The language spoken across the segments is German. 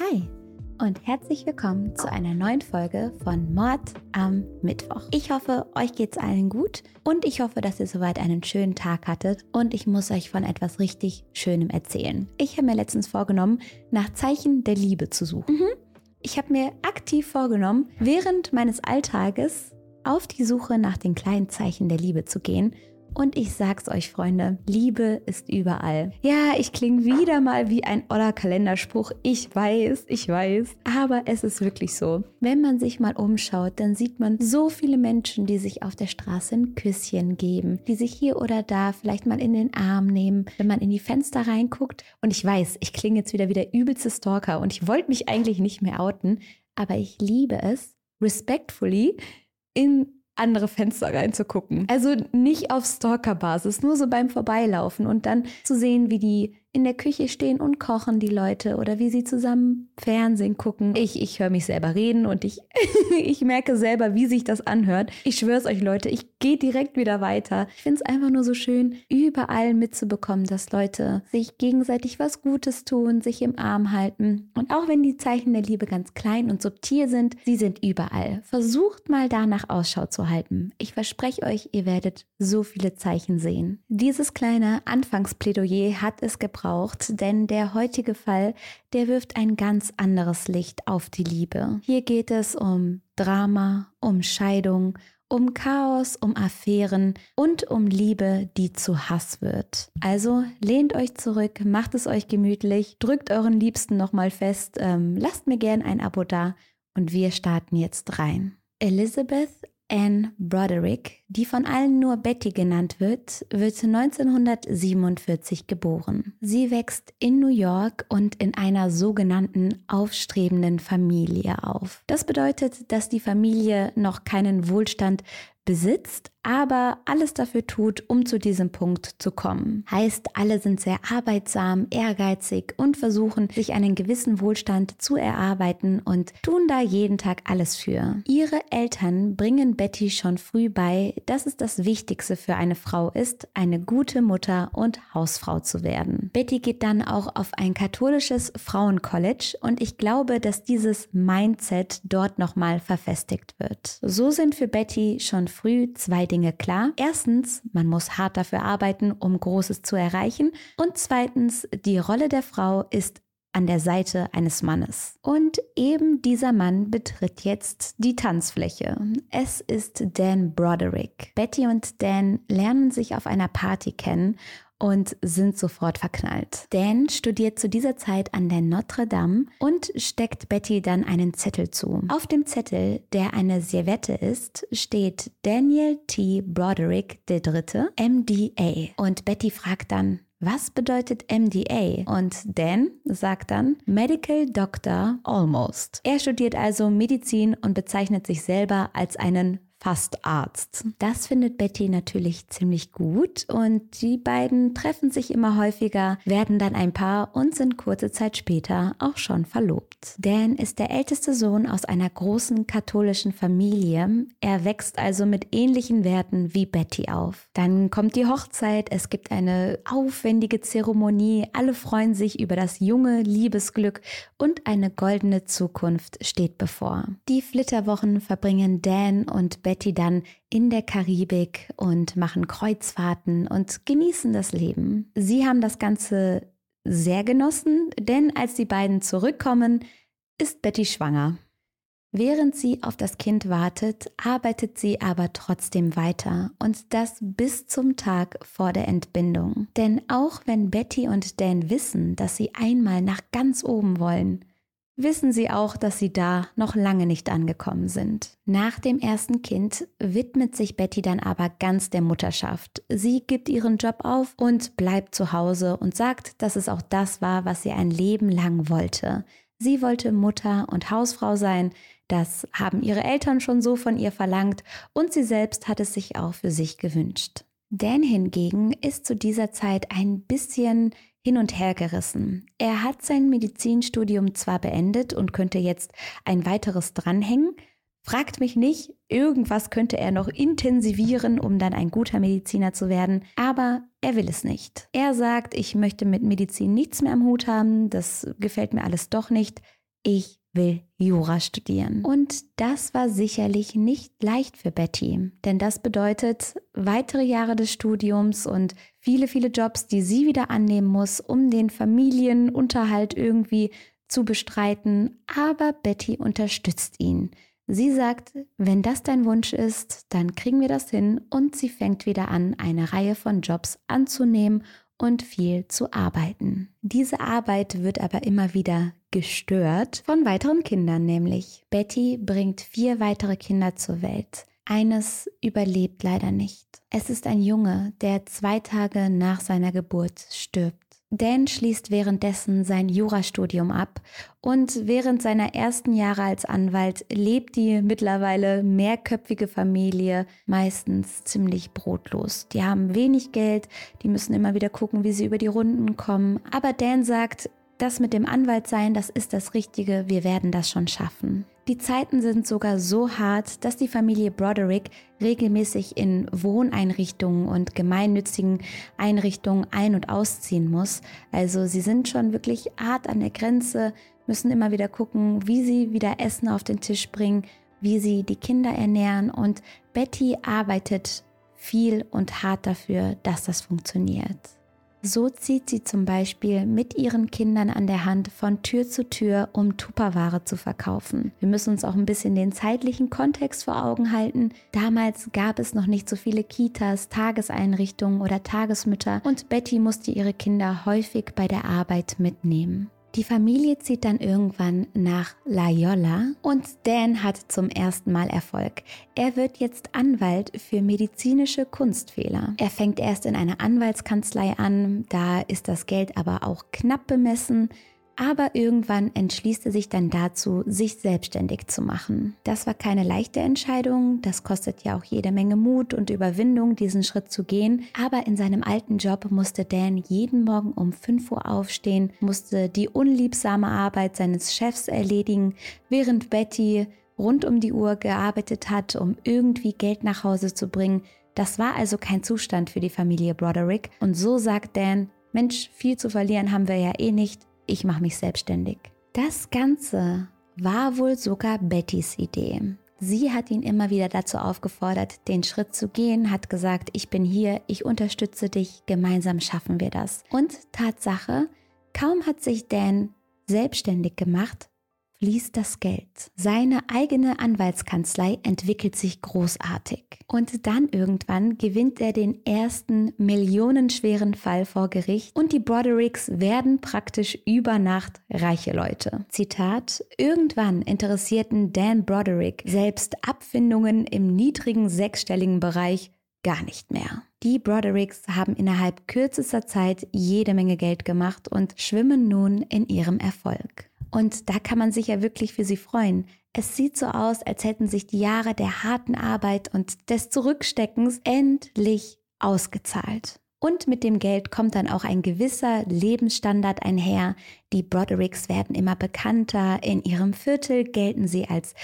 Hi und herzlich willkommen zu einer neuen Folge von Mord am Mittwoch. Ich hoffe, euch geht's allen gut und ich hoffe, dass ihr soweit einen schönen Tag hattet und ich muss euch von etwas richtig Schönem erzählen. Ich habe mir letztens vorgenommen, nach Zeichen der Liebe zu suchen. Mhm. Ich habe mir aktiv vorgenommen, während meines Alltages auf die Suche nach den kleinen Zeichen der Liebe zu gehen und ich sag's euch, Freunde, Liebe ist überall. Ja, ich klinge wieder mal wie ein oller Kalenderspruch. Ich weiß, ich weiß. Aber es ist wirklich so. Wenn man sich mal umschaut, dann sieht man so viele Menschen, die sich auf der Straße ein Küsschen geben, die sich hier oder da vielleicht mal in den Arm nehmen, wenn man in die Fenster reinguckt. Und ich weiß, ich klinge jetzt wieder wie der übelste Stalker und ich wollte mich eigentlich nicht mehr outen, aber ich liebe es, respectfully in andere Fenster reinzugucken. Also nicht auf Stalker-Basis, nur so beim Vorbeilaufen und dann zu sehen, wie die in der Küche stehen und kochen die Leute oder wie sie zusammen Fernsehen gucken. Ich, ich höre mich selber reden und ich, ich merke selber, wie sich das anhört. Ich schwör's euch, Leute, ich gehe direkt wieder weiter. Ich finde es einfach nur so schön, überall mitzubekommen, dass Leute sich gegenseitig was Gutes tun, sich im Arm halten. Und auch wenn die Zeichen der Liebe ganz klein und subtil sind, sie sind überall. Versucht mal danach Ausschau zu halten. Ich verspreche euch, ihr werdet so viele Zeichen sehen. Dieses kleine Anfangsplädoyer hat es gebraucht braucht, denn der heutige Fall, der wirft ein ganz anderes Licht auf die Liebe. Hier geht es um Drama, um Scheidung, um Chaos, um Affären und um Liebe, die zu Hass wird. Also lehnt euch zurück, macht es euch gemütlich, drückt euren Liebsten nochmal fest, ähm, lasst mir gern ein Abo da und wir starten jetzt rein. Elizabeth Anne Broderick, die von allen nur Betty genannt wird, wird 1947 geboren. Sie wächst in New York und in einer sogenannten aufstrebenden Familie auf. Das bedeutet, dass die Familie noch keinen Wohlstand besitzt, aber alles dafür tut, um zu diesem Punkt zu kommen. Heißt, alle sind sehr arbeitsam, ehrgeizig und versuchen, sich einen gewissen Wohlstand zu erarbeiten und tun da jeden Tag alles für. Ihre Eltern bringen Betty schon früh bei, dass es das Wichtigste für eine Frau ist, eine gute Mutter und Hausfrau zu werden. Betty geht dann auch auf ein katholisches Frauencollege und ich glaube, dass dieses Mindset dort nochmal verfestigt wird. So sind für Betty schon früh zwei Dinge klar. Erstens, man muss hart dafür arbeiten, um Großes zu erreichen. Und zweitens, die Rolle der Frau ist an der Seite eines Mannes. Und eben dieser Mann betritt jetzt die Tanzfläche. Es ist Dan Broderick. Betty und Dan lernen sich auf einer Party kennen und sind sofort verknallt. Dan studiert zu dieser Zeit an der Notre Dame und steckt Betty dann einen Zettel zu. Auf dem Zettel, der eine Servette ist, steht Daniel T. Broderick III. MDA. Und Betty fragt dann, was bedeutet MDA? Und Dan sagt dann Medical Doctor Almost. Er studiert also Medizin und bezeichnet sich selber als einen fast Arzt. Das findet Betty natürlich ziemlich gut und die beiden treffen sich immer häufiger, werden dann ein Paar und sind kurze Zeit später auch schon verlobt. Dan ist der älteste Sohn aus einer großen katholischen Familie. Er wächst also mit ähnlichen Werten wie Betty auf. Dann kommt die Hochzeit, es gibt eine aufwendige Zeremonie, alle freuen sich über das junge Liebesglück und eine goldene Zukunft steht bevor. Die Flitterwochen verbringen Dan und Betty Betty dann in der Karibik und machen Kreuzfahrten und genießen das Leben. Sie haben das Ganze sehr genossen, denn als die beiden zurückkommen, ist Betty schwanger. Während sie auf das Kind wartet, arbeitet sie aber trotzdem weiter und das bis zum Tag vor der Entbindung. Denn auch wenn Betty und Dan wissen, dass sie einmal nach ganz oben wollen, wissen sie auch, dass sie da noch lange nicht angekommen sind. Nach dem ersten Kind widmet sich Betty dann aber ganz der Mutterschaft. Sie gibt ihren Job auf und bleibt zu Hause und sagt, dass es auch das war, was sie ein Leben lang wollte. Sie wollte Mutter und Hausfrau sein, das haben ihre Eltern schon so von ihr verlangt und sie selbst hat es sich auch für sich gewünscht. Dan hingegen ist zu dieser Zeit ein bisschen hin und her gerissen. Er hat sein Medizinstudium zwar beendet und könnte jetzt ein weiteres dranhängen, fragt mich nicht, irgendwas könnte er noch intensivieren, um dann ein guter Mediziner zu werden, aber er will es nicht. Er sagt, ich möchte mit Medizin nichts mehr am Hut haben, das gefällt mir alles doch nicht. ich will Jura studieren. Und das war sicherlich nicht leicht für Betty, denn das bedeutet weitere Jahre des Studiums und viele, viele Jobs, die sie wieder annehmen muss, um den Familienunterhalt irgendwie zu bestreiten. Aber Betty unterstützt ihn. Sie sagt, wenn das dein Wunsch ist, dann kriegen wir das hin und sie fängt wieder an, eine Reihe von Jobs anzunehmen und viel zu arbeiten. Diese Arbeit wird aber immer wieder gestört von weiteren Kindern nämlich. Betty bringt vier weitere Kinder zur Welt. Eines überlebt leider nicht. Es ist ein Junge, der zwei Tage nach seiner Geburt stirbt. Dan schließt währenddessen sein Jurastudium ab und während seiner ersten Jahre als Anwalt lebt die mittlerweile mehrköpfige Familie meistens ziemlich brotlos. Die haben wenig Geld, die müssen immer wieder gucken, wie sie über die Runden kommen. Aber Dan sagt, das mit dem Anwalt sein, das ist das Richtige, wir werden das schon schaffen. Die Zeiten sind sogar so hart, dass die Familie Broderick regelmäßig in Wohneinrichtungen und gemeinnützigen Einrichtungen ein- und ausziehen muss. Also sie sind schon wirklich hart an der Grenze, müssen immer wieder gucken, wie sie wieder Essen auf den Tisch bringen, wie sie die Kinder ernähren und Betty arbeitet viel und hart dafür, dass das funktioniert. So zieht sie zum Beispiel mit ihren Kindern an der Hand von Tür zu Tür, um Tupperware zu verkaufen. Wir müssen uns auch ein bisschen den zeitlichen Kontext vor Augen halten. Damals gab es noch nicht so viele Kitas, Tageseinrichtungen oder Tagesmütter und Betty musste ihre Kinder häufig bei der Arbeit mitnehmen. Die Familie zieht dann irgendwann nach La Jolla und Dan hat zum ersten Mal Erfolg. Er wird jetzt Anwalt für medizinische Kunstfehler. Er fängt erst in einer Anwaltskanzlei an, da ist das Geld aber auch knapp bemessen. Aber irgendwann entschließt er sich dann dazu, sich selbstständig zu machen. Das war keine leichte Entscheidung, das kostet ja auch jede Menge Mut und Überwindung, diesen Schritt zu gehen. Aber in seinem alten Job musste Dan jeden Morgen um 5 Uhr aufstehen, musste die unliebsame Arbeit seines Chefs erledigen, während Betty rund um die Uhr gearbeitet hat, um irgendwie Geld nach Hause zu bringen. Das war also kein Zustand für die Familie Broderick. Und so sagt Dan, Mensch, viel zu verlieren haben wir ja eh nicht ich mache mich selbstständig. Das Ganze war wohl sogar Bettys Idee. Sie hat ihn immer wieder dazu aufgefordert, den Schritt zu gehen, hat gesagt, ich bin hier, ich unterstütze dich, gemeinsam schaffen wir das. Und Tatsache, kaum hat sich Dan selbstständig gemacht, fließt das Geld. Seine eigene Anwaltskanzlei entwickelt sich großartig. Und dann irgendwann gewinnt er den ersten millionenschweren Fall vor Gericht und die Brodericks werden praktisch über Nacht reiche Leute. Zitat, irgendwann interessierten Dan Broderick selbst Abfindungen im niedrigen sechsstelligen Bereich gar nicht mehr. Die Brodericks haben innerhalb kürzester Zeit jede Menge Geld gemacht und schwimmen nun in ihrem Erfolg. Und da kann man sich ja wirklich für sie freuen. Es sieht so aus, als hätten sich die Jahre der harten Arbeit und des Zurücksteckens endlich ausgezahlt. Und mit dem Geld kommt dann auch ein gewisser Lebensstandard einher. Die Brodericks werden immer bekannter. In ihrem Viertel gelten sie als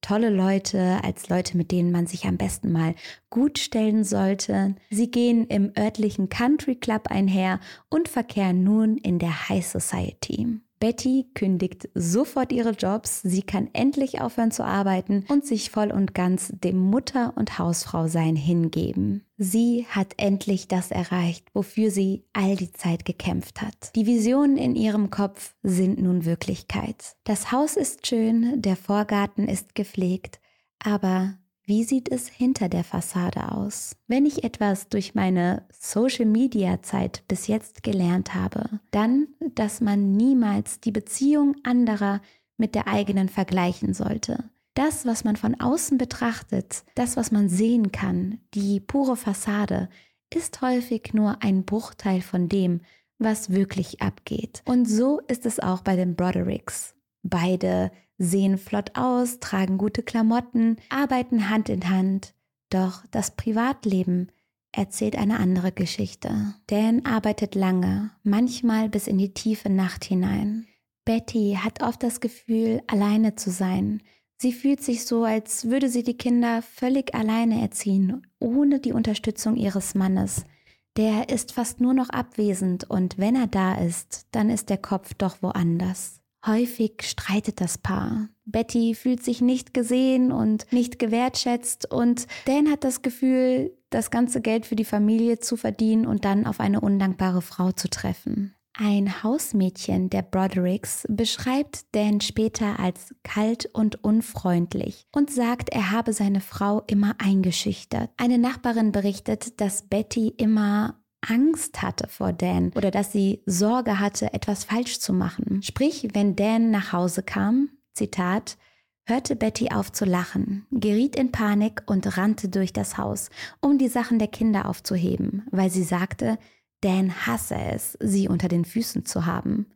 tolle Leute, als Leute, mit denen man sich am besten mal gut stellen sollte. Sie gehen im örtlichen Country Club einher und verkehren nun in der High Society. Betty kündigt sofort ihre Jobs, sie kann endlich aufhören zu arbeiten und sich voll und ganz dem Mutter- und Hausfrau-Sein hingeben. Sie hat endlich das erreicht, wofür sie all die Zeit gekämpft hat. Die Visionen in ihrem Kopf sind nun Wirklichkeit. Das Haus ist schön, der Vorgarten ist gepflegt, aber wie sieht es hinter der Fassade aus? Wenn ich etwas durch meine Social-Media-Zeit bis jetzt gelernt habe, dann, dass man niemals die Beziehung anderer mit der eigenen vergleichen sollte. Das, was man von außen betrachtet, das, was man sehen kann, die pure Fassade, ist häufig nur ein Bruchteil von dem, was wirklich abgeht. Und so ist es auch bei den Brodericks. Beide sehen flott aus, tragen gute Klamotten, arbeiten Hand in Hand. Doch das Privatleben erzählt eine andere Geschichte. Dan arbeitet lange, manchmal bis in die tiefe Nacht hinein. Betty hat oft das Gefühl, alleine zu sein. Sie fühlt sich so, als würde sie die Kinder völlig alleine erziehen, ohne die Unterstützung ihres Mannes. Der ist fast nur noch abwesend und wenn er da ist, dann ist der Kopf doch woanders. Häufig streitet das Paar. Betty fühlt sich nicht gesehen und nicht gewertschätzt und Dan hat das Gefühl, das ganze Geld für die Familie zu verdienen und dann auf eine undankbare Frau zu treffen. Ein Hausmädchen der Brodericks beschreibt Dan später als kalt und unfreundlich und sagt, er habe seine Frau immer eingeschüchtert. Eine Nachbarin berichtet, dass Betty immer Angst hatte vor Dan oder dass sie Sorge hatte, etwas falsch zu machen. Sprich, wenn Dan nach Hause kam, Zitat, hörte Betty auf zu lachen, geriet in Panik und rannte durch das Haus, um die Sachen der Kinder aufzuheben, weil sie sagte, Dan hasse es, sie unter den Füßen zu haben.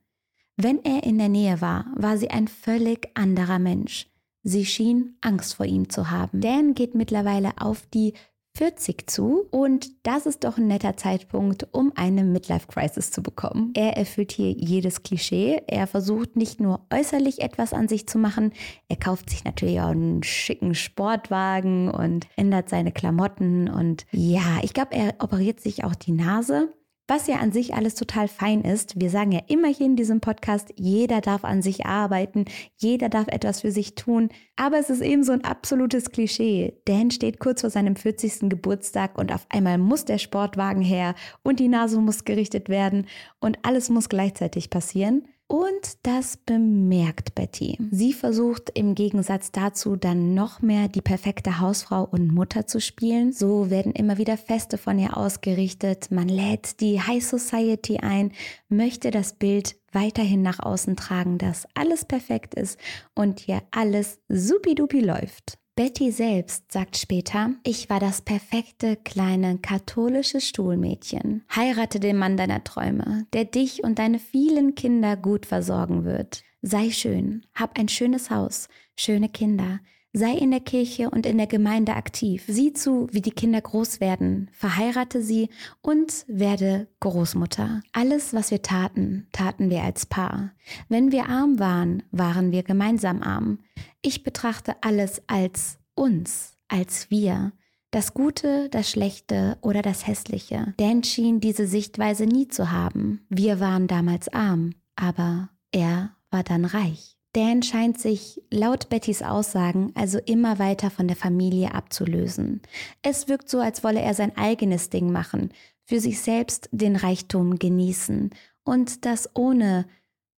Wenn er in der Nähe war, war sie ein völlig anderer Mensch. Sie schien Angst vor ihm zu haben. Dan geht mittlerweile auf die 40 zu und das ist doch ein netter Zeitpunkt, um eine Midlife-Crisis zu bekommen. Er erfüllt hier jedes Klischee. Er versucht nicht nur äußerlich etwas an sich zu machen, er kauft sich natürlich auch einen schicken Sportwagen und ändert seine Klamotten und ja, ich glaube, er operiert sich auch die Nase was ja an sich alles total fein ist. Wir sagen ja immerhin in diesem Podcast, jeder darf an sich arbeiten, jeder darf etwas für sich tun. Aber es ist eben so ein absolutes Klischee. Dan steht kurz vor seinem 40. Geburtstag und auf einmal muss der Sportwagen her und die Nase muss gerichtet werden und alles muss gleichzeitig passieren. Und das bemerkt Betty. Sie versucht im Gegensatz dazu dann noch mehr die perfekte Hausfrau und Mutter zu spielen. So werden immer wieder Feste von ihr ausgerichtet. Man lädt die High Society ein, möchte das Bild weiterhin nach außen tragen, dass alles perfekt ist und hier alles supidupi läuft. Betty selbst sagt später, ich war das perfekte kleine katholische Stuhlmädchen. Heirate den Mann deiner Träume, der dich und deine vielen Kinder gut versorgen wird. Sei schön, hab ein schönes Haus, schöne Kinder, Sei in der Kirche und in der Gemeinde aktiv. Sieh zu, wie die Kinder groß werden. Verheirate sie und werde Großmutter. Alles, was wir taten, taten wir als Paar. Wenn wir arm waren, waren wir gemeinsam arm. Ich betrachte alles als uns, als wir. Das Gute, das Schlechte oder das Hässliche. Dan schien diese Sichtweise nie zu haben. Wir waren damals arm, aber er war dann reich. Dan scheint sich laut Bettys Aussagen also immer weiter von der Familie abzulösen. Es wirkt so, als wolle er sein eigenes Ding machen, für sich selbst den Reichtum genießen und das ohne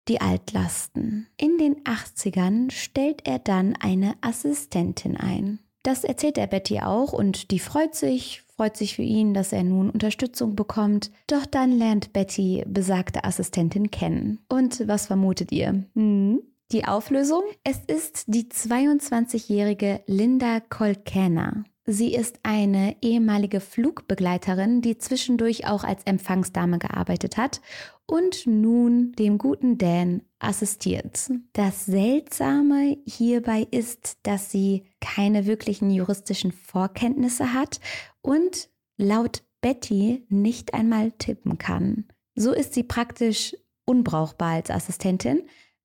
die Altlasten. In den 80ern stellt er dann eine Assistentin ein. Das erzählt er Betty auch und die freut sich, freut sich für ihn, dass er nun Unterstützung bekommt. Doch dann lernt Betty besagte Assistentin kennen. Und was vermutet ihr? Hm? Die Auflösung? Es ist die 22-jährige Linda Kolkena. Sie ist eine ehemalige Flugbegleiterin, die zwischendurch auch als Empfangsdame gearbeitet hat und nun dem guten Dan assistiert. Das Seltsame hierbei ist, dass sie keine wirklichen juristischen Vorkenntnisse hat und laut Betty nicht einmal tippen kann. So ist sie praktisch unbrauchbar als Assistentin,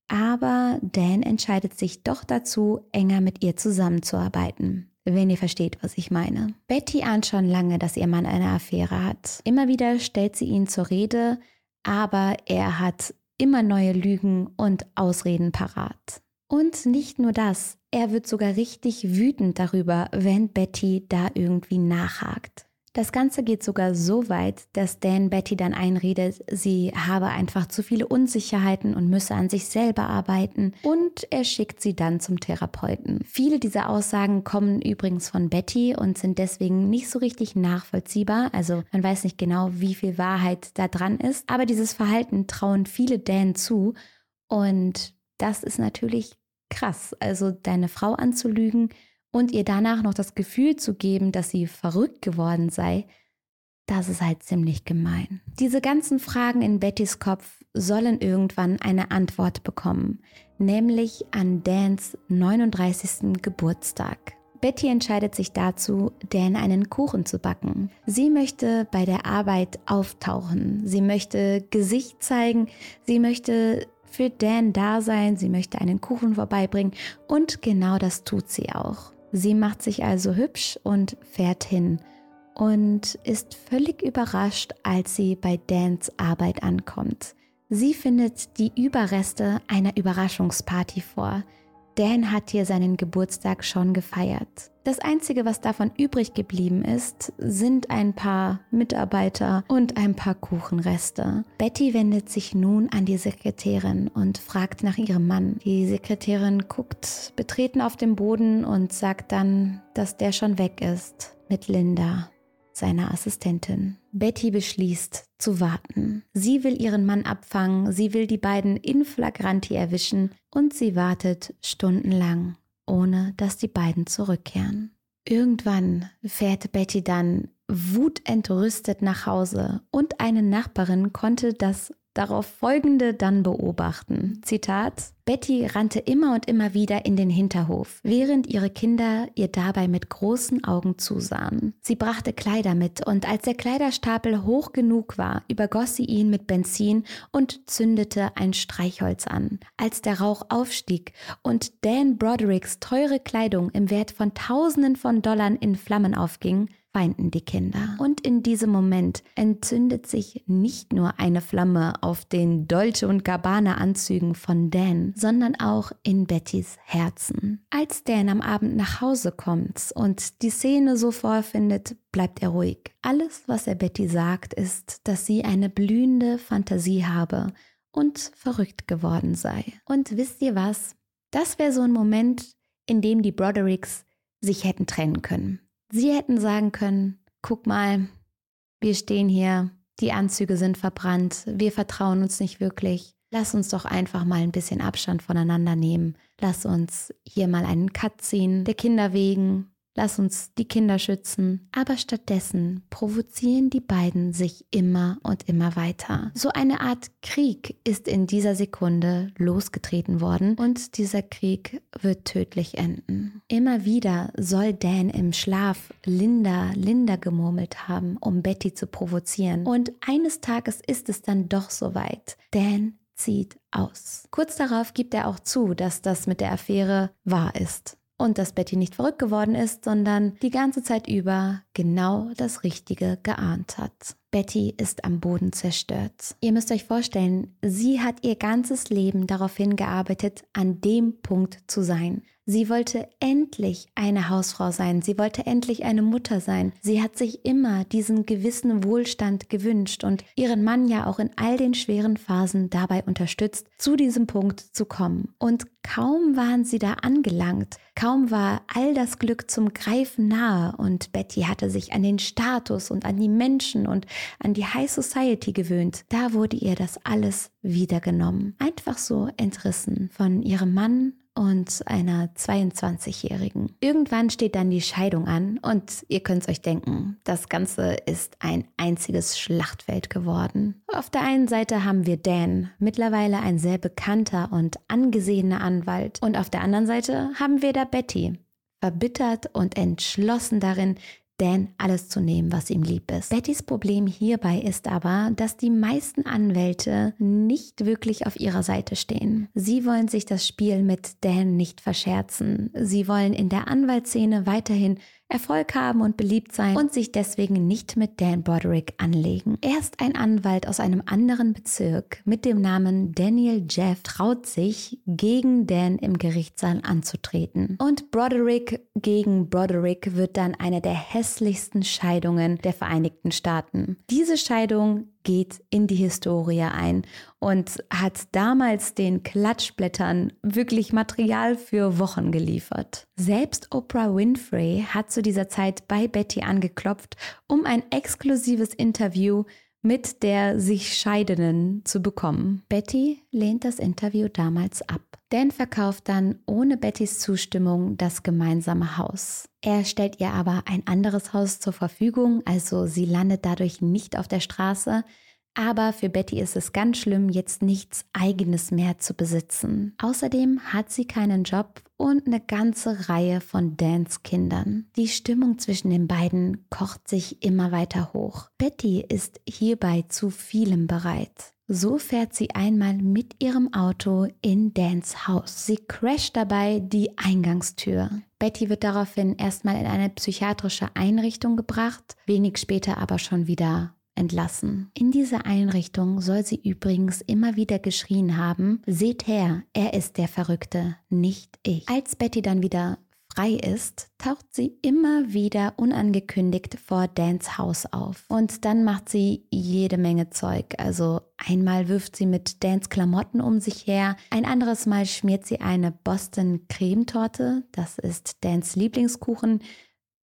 aber Dan entscheidet sich doch dazu, enger mit ihr zusammenzuarbeiten. Wenn ihr versteht, was ich meine. Betty ahnt schon lange, dass ihr Mann eine Affäre hat. Immer wieder stellt sie ihn zur Rede, aber er hat immer neue Lügen und Ausreden parat. Und nicht nur das, er wird sogar richtig wütend darüber, wenn Betty da irgendwie nachhakt. Das Ganze geht sogar so weit, dass Dan Betty dann einredet, sie habe einfach zu viele Unsicherheiten und müsse an sich selber arbeiten und er schickt sie dann zum Therapeuten. Viele dieser Aussagen kommen übrigens von Betty und sind deswegen nicht so richtig nachvollziehbar. Also man weiß nicht genau, wie viel Wahrheit da dran ist, aber dieses Verhalten trauen viele Dan zu und das ist natürlich krass. Also deine Frau anzulügen und ihr danach noch das Gefühl zu geben, dass sie verrückt geworden sei, das ist halt ziemlich gemein. Diese ganzen Fragen in Bettys Kopf sollen irgendwann eine Antwort bekommen, nämlich an Dans 39. Geburtstag. Betty entscheidet sich dazu, Dan einen Kuchen zu backen. Sie möchte bei der Arbeit auftauchen. Sie möchte Gesicht zeigen. Sie möchte für Dan da sein. Sie möchte einen Kuchen vorbeibringen. Und genau das tut sie auch. Sie macht sich also hübsch und fährt hin und ist völlig überrascht, als sie bei Dans Arbeit ankommt. Sie findet die Überreste einer Überraschungsparty vor. Dan hat hier seinen Geburtstag schon gefeiert. Das Einzige, was davon übrig geblieben ist, sind ein paar Mitarbeiter und ein paar Kuchenreste. Betty wendet sich nun an die Sekretärin und fragt nach ihrem Mann. Die Sekretärin guckt betreten auf den Boden und sagt dann, dass der schon weg ist mit Linda seiner Assistentin. Betty beschließt zu warten. Sie will ihren Mann abfangen, sie will die beiden in flagranti erwischen und sie wartet stundenlang, ohne dass die beiden zurückkehren. Irgendwann fährt Betty dann wutentrüstet nach Hause und eine Nachbarin konnte das darauf folgende dann beobachten. Zitat Betty rannte immer und immer wieder in den Hinterhof, während ihre Kinder ihr dabei mit großen Augen zusahen. Sie brachte Kleider mit und als der Kleiderstapel hoch genug war, übergoss sie ihn mit Benzin und zündete ein Streichholz an. Als der Rauch aufstieg und Dan Brodericks teure Kleidung im Wert von Tausenden von Dollar in Flammen aufging, weinten die Kinder. Und in diesem Moment entzündet sich nicht nur eine Flamme auf den Dolce und Gabbana Anzügen von Dan, sondern auch in Bettys Herzen. Als Dan am Abend nach Hause kommt und die Szene so vorfindet, bleibt er ruhig. Alles, was er Betty sagt, ist, dass sie eine blühende Fantasie habe und verrückt geworden sei. Und wisst ihr was? Das wäre so ein Moment, in dem die Brodericks sich hätten trennen können. Sie hätten sagen können, guck mal, wir stehen hier, die Anzüge sind verbrannt, wir vertrauen uns nicht wirklich. Lass uns doch einfach mal ein bisschen Abstand voneinander nehmen. Lass uns hier mal einen Cut ziehen, der Kinder wegen, lass uns die Kinder schützen. Aber stattdessen provozieren die beiden sich immer und immer weiter. So eine Art Krieg ist in dieser Sekunde losgetreten worden und dieser Krieg wird tödlich enden. Immer wieder soll Dan im Schlaf Linda, Linda gemurmelt haben, um Betty zu provozieren. Und eines Tages ist es dann doch soweit. Dan zieht aus. Kurz darauf gibt er auch zu, dass das mit der Affäre wahr ist und dass Betty nicht verrückt geworden ist, sondern die ganze Zeit über genau das Richtige geahnt hat. Betty ist am Boden zerstört. Ihr müsst euch vorstellen, sie hat ihr ganzes Leben darauf hingearbeitet, an dem Punkt zu sein. Sie wollte endlich eine Hausfrau sein. Sie wollte endlich eine Mutter sein. Sie hat sich immer diesen gewissen Wohlstand gewünscht und ihren Mann ja auch in all den schweren Phasen dabei unterstützt, zu diesem Punkt zu kommen. Und kaum waren sie da angelangt, kaum war all das Glück zum Greifen nahe und Betty hatte sich an den Status und an die Menschen und an die High Society gewöhnt. Da wurde ihr das alles wiedergenommen. Einfach so entrissen von ihrem Mann und einer 22-Jährigen. Irgendwann steht dann die Scheidung an und ihr könnt euch denken, das Ganze ist ein einziges Schlachtfeld geworden. Auf der einen Seite haben wir Dan, mittlerweile ein sehr bekannter und angesehener Anwalt. Und auf der anderen Seite haben wir da Betty, verbittert und entschlossen darin, Dan alles zu nehmen, was ihm lieb ist. Bettys Problem hierbei ist aber, dass die meisten Anwälte nicht wirklich auf ihrer Seite stehen. Sie wollen sich das Spiel mit Dan nicht verscherzen. Sie wollen in der Anwaltsszene weiterhin Erfolg haben und beliebt sein und sich deswegen nicht mit Dan Broderick anlegen. Erst ein Anwalt aus einem anderen Bezirk mit dem Namen Daniel Jeff traut sich, gegen Dan im Gerichtssaal anzutreten. Und Broderick gegen Broderick wird dann eine der hässlichsten Scheidungen der Vereinigten Staaten. Diese Scheidung geht in die Historie ein und hat damals den Klatschblättern wirklich Material für Wochen geliefert. Selbst Oprah Winfrey hat zu dieser Zeit bei Betty angeklopft, um ein exklusives Interview mit der sich Scheidenden zu bekommen. Betty lehnt das Interview damals ab. Dan verkauft dann ohne Bettys Zustimmung das gemeinsame Haus. Er stellt ihr aber ein anderes Haus zur Verfügung, also sie landet dadurch nicht auf der Straße, aber für Betty ist es ganz schlimm, jetzt nichts eigenes mehr zu besitzen. Außerdem hat sie keinen Job und eine ganze Reihe von Dans Kindern. Die Stimmung zwischen den beiden kocht sich immer weiter hoch. Betty ist hierbei zu vielem bereit. So fährt sie einmal mit ihrem Auto in Dans Haus. Sie crasht dabei die Eingangstür. Betty wird daraufhin erstmal in eine psychiatrische Einrichtung gebracht, wenig später aber schon wieder entlassen. In dieser Einrichtung soll sie übrigens immer wieder geschrien haben, seht her, er ist der Verrückte, nicht ich. Als Betty dann wieder frei ist, taucht sie immer wieder unangekündigt vor Dans Haus auf. Und dann macht sie jede Menge Zeug. Also einmal wirft sie mit Dans Klamotten um sich her, ein anderes Mal schmiert sie eine Boston Cremetorte, das ist Dans Lieblingskuchen,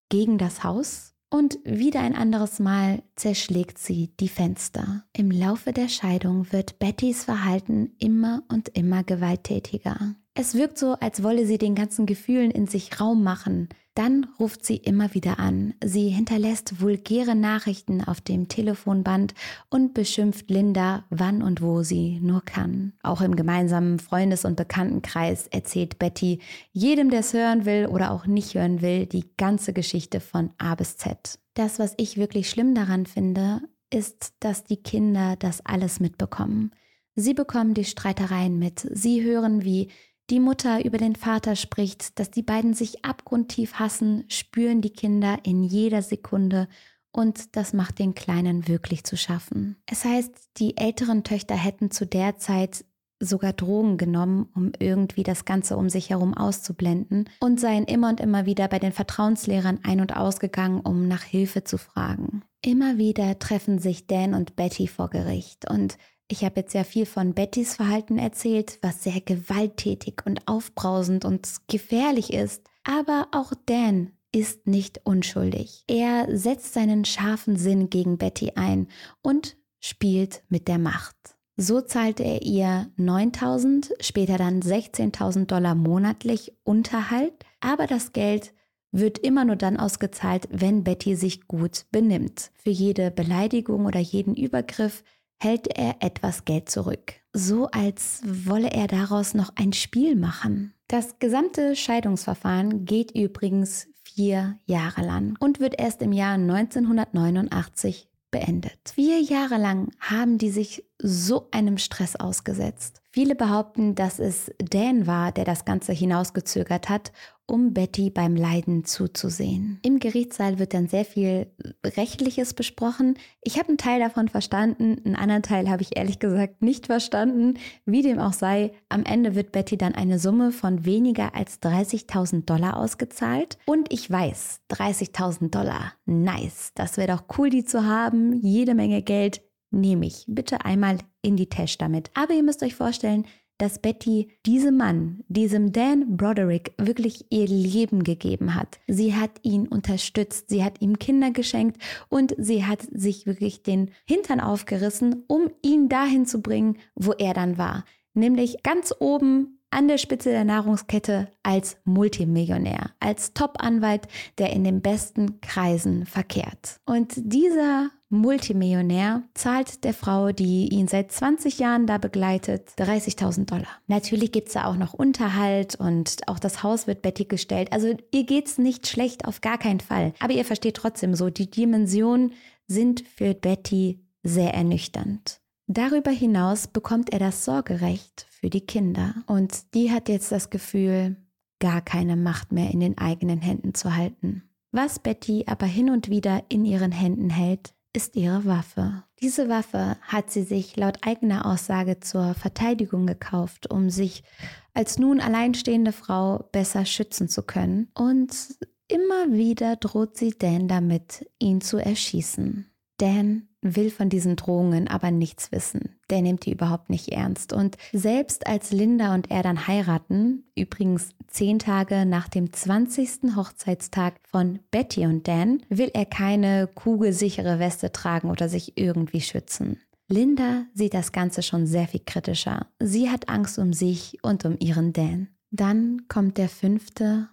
gegen das Haus. Und wieder ein anderes Mal zerschlägt sie die Fenster. Im Laufe der Scheidung wird Bettys Verhalten immer und immer gewalttätiger. Es wirkt so, als wolle sie den ganzen Gefühlen in sich Raum machen. Dann ruft sie immer wieder an. Sie hinterlässt vulgäre Nachrichten auf dem Telefonband und beschimpft Linda, wann und wo sie nur kann. Auch im gemeinsamen Freundes- und Bekanntenkreis erzählt Betty jedem, der es hören will oder auch nicht hören will, die ganze Geschichte von A bis Z. Das, was ich wirklich schlimm daran finde, ist, dass die Kinder das alles mitbekommen. Sie bekommen die Streitereien mit. Sie hören, wie die Mutter über den Vater spricht, dass die beiden sich abgrundtief hassen, spüren die Kinder in jeder Sekunde und das macht den Kleinen wirklich zu schaffen. Es heißt, die älteren Töchter hätten zu der Zeit sogar Drogen genommen, um irgendwie das Ganze um sich herum auszublenden und seien immer und immer wieder bei den Vertrauenslehrern ein- und ausgegangen, um nach Hilfe zu fragen. Immer wieder treffen sich Dan und Betty vor Gericht und ich habe jetzt ja viel von Bettys Verhalten erzählt, was sehr gewalttätig und aufbrausend und gefährlich ist. Aber auch Dan ist nicht unschuldig. Er setzt seinen scharfen Sinn gegen Betty ein und spielt mit der Macht. So zahlte er ihr 9000, später dann 16.000 Dollar monatlich Unterhalt, aber das Geld wird immer nur dann ausgezahlt, wenn Betty sich gut benimmt. Für jede Beleidigung oder jeden Übergriff hält er etwas Geld zurück, so als wolle er daraus noch ein Spiel machen. Das gesamte Scheidungsverfahren geht übrigens vier Jahre lang und wird erst im Jahr 1989 beendet. Vier Jahre lang haben die sich so einem Stress ausgesetzt. Viele behaupten, dass es Dan war, der das Ganze hinausgezögert hat um Betty beim Leiden zuzusehen. Im Gerichtssaal wird dann sehr viel Rechtliches besprochen. Ich habe einen Teil davon verstanden, einen anderen Teil habe ich ehrlich gesagt nicht verstanden. Wie dem auch sei, am Ende wird Betty dann eine Summe von weniger als 30.000 Dollar ausgezahlt. Und ich weiß, 30.000 Dollar, nice, das wäre doch cool, die zu haben, jede Menge Geld. Nehme ich. Bitte einmal in die Tasche damit. Aber ihr müsst euch vorstellen, dass Betty diesem Mann, diesem Dan Broderick, wirklich ihr Leben gegeben hat. Sie hat ihn unterstützt, sie hat ihm Kinder geschenkt und sie hat sich wirklich den Hintern aufgerissen, um ihn dahin zu bringen, wo er dann war. Nämlich ganz oben an der Spitze der Nahrungskette als Multimillionär, als Top-Anwalt, der in den besten Kreisen verkehrt. Und dieser Multimillionär zahlt der Frau, die ihn seit 20 Jahren da begleitet, 30.000 Dollar. Natürlich gibt es da auch noch Unterhalt und auch das Haus wird Betty gestellt. Also ihr geht's nicht schlecht, auf gar keinen Fall. Aber ihr versteht trotzdem so, die Dimensionen sind für Betty sehr ernüchternd. Darüber hinaus bekommt er das Sorgerecht für die Kinder und die hat jetzt das Gefühl, gar keine Macht mehr in den eigenen Händen zu halten. Was Betty aber hin und wieder in ihren Händen hält, ist ihre Waffe. Diese Waffe hat sie sich laut eigener Aussage zur Verteidigung gekauft, um sich als nun alleinstehende Frau besser schützen zu können. Und immer wieder droht sie Dan damit, ihn zu erschießen. Dan will von diesen Drohungen aber nichts wissen. Der nimmt die überhaupt nicht ernst. Und selbst als Linda und er dann heiraten, übrigens zehn Tage nach dem 20. Hochzeitstag von Betty und Dan, will er keine kugelsichere Weste tragen oder sich irgendwie schützen. Linda sieht das Ganze schon sehr viel kritischer. Sie hat Angst um sich und um ihren Dan. Dann kommt der 5.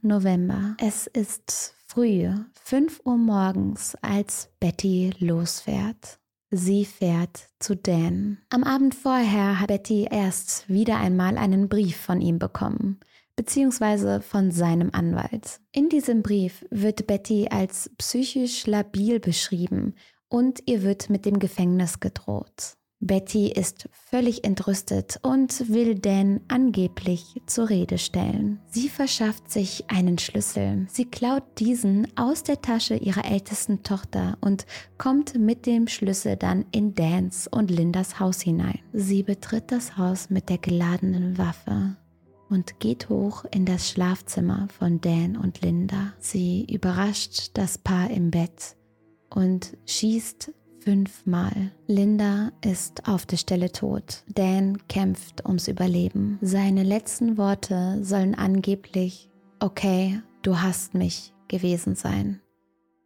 November. Es ist früh, 5 Uhr morgens, als Betty losfährt. Sie fährt zu Dan. Am Abend vorher hat Betty erst wieder einmal einen Brief von ihm bekommen, beziehungsweise von seinem Anwalt. In diesem Brief wird Betty als psychisch labil beschrieben und ihr wird mit dem Gefängnis gedroht. Betty ist völlig entrüstet und will Dan angeblich zur Rede stellen. Sie verschafft sich einen Schlüssel. Sie klaut diesen aus der Tasche ihrer ältesten Tochter und kommt mit dem Schlüssel dann in Dans und Lindas Haus hinein. Sie betritt das Haus mit der geladenen Waffe und geht hoch in das Schlafzimmer von Dan und Linda. Sie überrascht das Paar im Bett und schießt fünfmal. Linda ist auf der Stelle tot. Dan kämpft ums Überleben. Seine letzten Worte sollen angeblich, okay, du hast mich gewesen sein.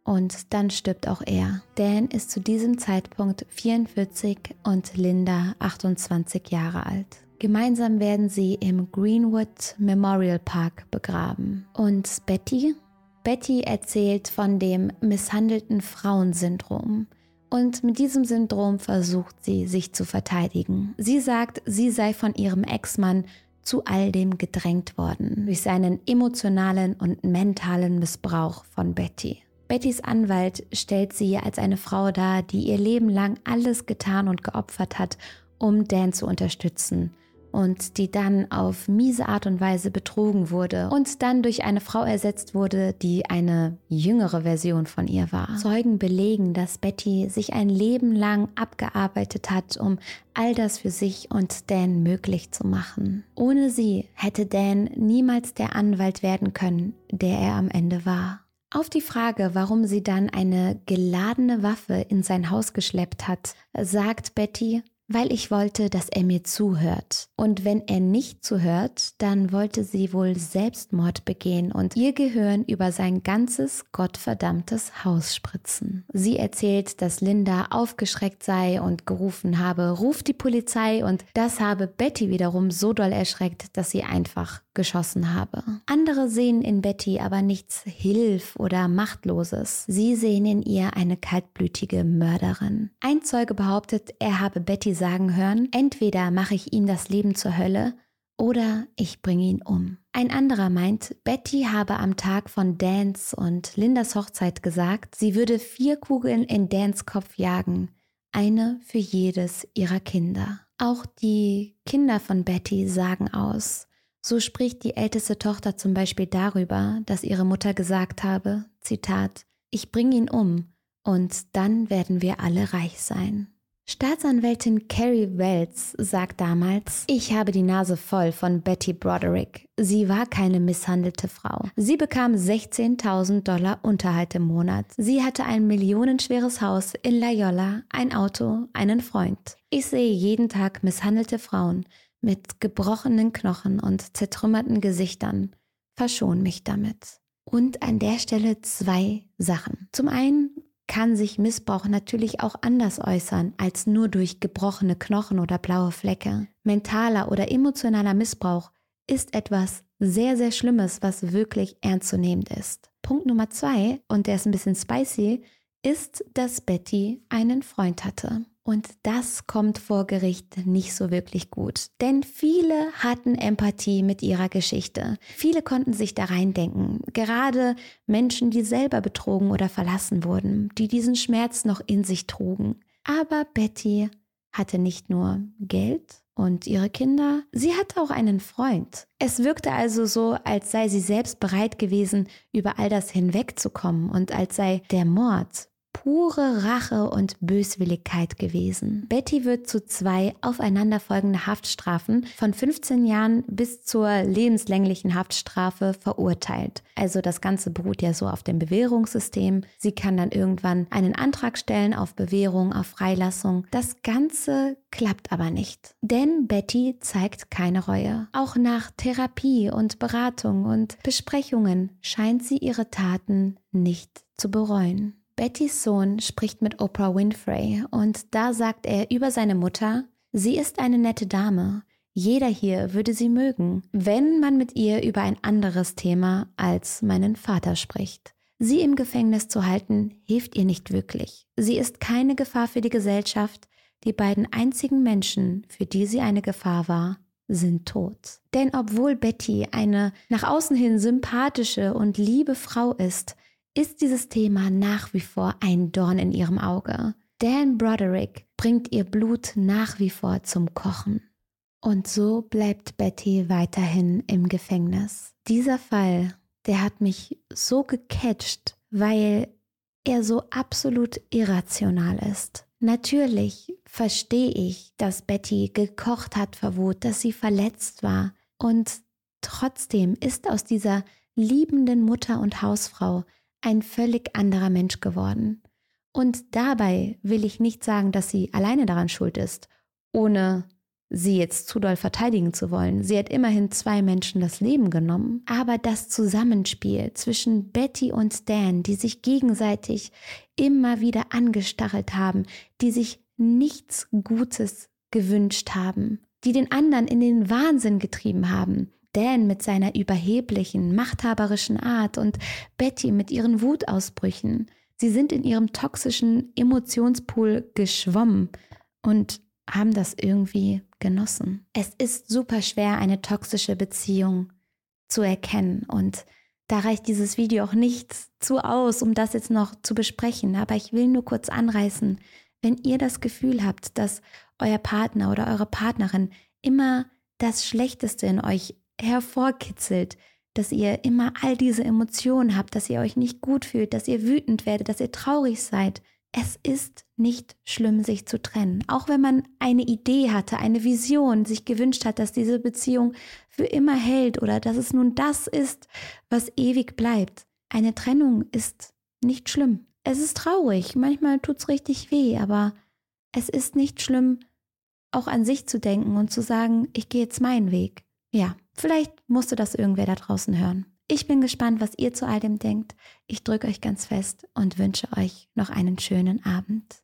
Und dann stirbt auch er. Dan ist zu diesem Zeitpunkt 44 und Linda 28 Jahre alt. Gemeinsam werden sie im Greenwood Memorial Park begraben. Und Betty? Betty erzählt von dem misshandelten Frauensyndrom. Und mit diesem Syndrom versucht sie, sich zu verteidigen. Sie sagt, sie sei von ihrem Ex-Mann zu all dem gedrängt worden durch seinen emotionalen und mentalen Missbrauch von Betty. Bettys Anwalt stellt sie als eine Frau dar, die ihr Leben lang alles getan und geopfert hat, um Dan zu unterstützen und die dann auf miese Art und Weise betrogen wurde und dann durch eine Frau ersetzt wurde, die eine jüngere Version von ihr war. Zeugen belegen, dass Betty sich ein Leben lang abgearbeitet hat, um all das für sich und Dan möglich zu machen. Ohne sie hätte Dan niemals der Anwalt werden können, der er am Ende war. Auf die Frage, warum sie dann eine geladene Waffe in sein Haus geschleppt hat, sagt Betty, weil ich wollte, dass er mir zuhört. Und wenn er nicht zuhört, dann wollte sie wohl Selbstmord begehen und ihr Gehirn über sein ganzes gottverdammtes Haus spritzen. Sie erzählt, dass Linda aufgeschreckt sei und gerufen habe, ruf die Polizei und das habe Betty wiederum so doll erschreckt, dass sie einfach geschossen habe. Andere sehen in Betty aber nichts Hilf oder Machtloses. Sie sehen in ihr eine kaltblütige Mörderin. Ein Zeuge behauptet, er habe Betty sagen hören, entweder mache ich ihm das Leben zur Hölle oder ich bringe ihn um. Ein anderer meint, Betty habe am Tag von Dans und Lindas Hochzeit gesagt, sie würde vier Kugeln in Dans Kopf jagen, eine für jedes ihrer Kinder. Auch die Kinder von Betty sagen aus, so spricht die älteste Tochter zum Beispiel darüber, dass ihre Mutter gesagt habe, Zitat, ich bringe ihn um und dann werden wir alle reich sein. Staatsanwältin Carrie Wells sagt damals, ich habe die Nase voll von Betty Broderick. Sie war keine misshandelte Frau. Sie bekam 16.000 Dollar Unterhalt im Monat. Sie hatte ein millionenschweres Haus in Loyola, ein Auto, einen Freund. Ich sehe jeden Tag misshandelte Frauen, mit gebrochenen Knochen und zertrümmerten Gesichtern. Verschon mich damit. Und an der Stelle zwei Sachen. Zum einen kann sich Missbrauch natürlich auch anders äußern als nur durch gebrochene Knochen oder blaue Flecke. Mentaler oder emotionaler Missbrauch ist etwas sehr, sehr Schlimmes, was wirklich ernstzunehmend ist. Punkt Nummer zwei, und der ist ein bisschen spicy, ist, dass Betty einen Freund hatte. Und das kommt vor Gericht nicht so wirklich gut. Denn viele hatten Empathie mit ihrer Geschichte. Viele konnten sich da reindenken. Gerade Menschen, die selber betrogen oder verlassen wurden, die diesen Schmerz noch in sich trugen. Aber Betty hatte nicht nur Geld und ihre Kinder, sie hatte auch einen Freund. Es wirkte also so, als sei sie selbst bereit gewesen, über all das hinwegzukommen und als sei der Mord pure Rache und Böswilligkeit gewesen. Betty wird zu zwei aufeinanderfolgende Haftstrafen von 15 Jahren bis zur lebenslänglichen Haftstrafe verurteilt. Also das Ganze beruht ja so auf dem Bewährungssystem. Sie kann dann irgendwann einen Antrag stellen auf Bewährung, auf Freilassung. Das Ganze klappt aber nicht. Denn Betty zeigt keine Reue. Auch nach Therapie und Beratung und Besprechungen scheint sie ihre Taten nicht zu bereuen. Bettys Sohn spricht mit Oprah Winfrey und da sagt er über seine Mutter, sie ist eine nette Dame. Jeder hier würde sie mögen, wenn man mit ihr über ein anderes Thema als meinen Vater spricht. Sie im Gefängnis zu halten, hilft ihr nicht wirklich. Sie ist keine Gefahr für die Gesellschaft. Die beiden einzigen Menschen, für die sie eine Gefahr war, sind tot. Denn obwohl Betty eine nach außen hin sympathische und liebe Frau ist, ist dieses Thema nach wie vor ein Dorn in ihrem Auge. Dan Broderick bringt ihr Blut nach wie vor zum Kochen. Und so bleibt Betty weiterhin im Gefängnis. Dieser Fall, der hat mich so gecatcht, weil er so absolut irrational ist. Natürlich verstehe ich, dass Betty gekocht hat vor Wut, dass sie verletzt war. Und trotzdem ist aus dieser liebenden Mutter und Hausfrau ein völlig anderer Mensch geworden. Und dabei will ich nicht sagen, dass sie alleine daran schuld ist, ohne sie jetzt zu doll verteidigen zu wollen. Sie hat immerhin zwei Menschen das Leben genommen. Aber das Zusammenspiel zwischen Betty und Dan, die sich gegenseitig immer wieder angestachelt haben, die sich nichts Gutes gewünscht haben, die den anderen in den Wahnsinn getrieben haben. Dan mit seiner überheblichen, machthaberischen Art und Betty mit ihren Wutausbrüchen. Sie sind in ihrem toxischen Emotionspool geschwommen und haben das irgendwie genossen. Es ist super schwer, eine toxische Beziehung zu erkennen und da reicht dieses Video auch nicht zu aus, um das jetzt noch zu besprechen. Aber ich will nur kurz anreißen, wenn ihr das Gefühl habt, dass euer Partner oder eure Partnerin immer das Schlechteste in euch hervorkitzelt, dass ihr immer all diese Emotionen habt, dass ihr euch nicht gut fühlt, dass ihr wütend werdet, dass ihr traurig seid, es ist nicht schlimm, sich zu trennen. Auch wenn man eine Idee hatte, eine Vision, sich gewünscht hat, dass diese Beziehung für immer hält oder dass es nun das ist, was ewig bleibt. Eine Trennung ist nicht schlimm. Es ist traurig, manchmal tut es richtig weh, aber es ist nicht schlimm, auch an sich zu denken und zu sagen, ich gehe jetzt meinen Weg. Ja, vielleicht musste das irgendwer da draußen hören. Ich bin gespannt, was ihr zu all dem denkt. Ich drücke euch ganz fest und wünsche euch noch einen schönen Abend.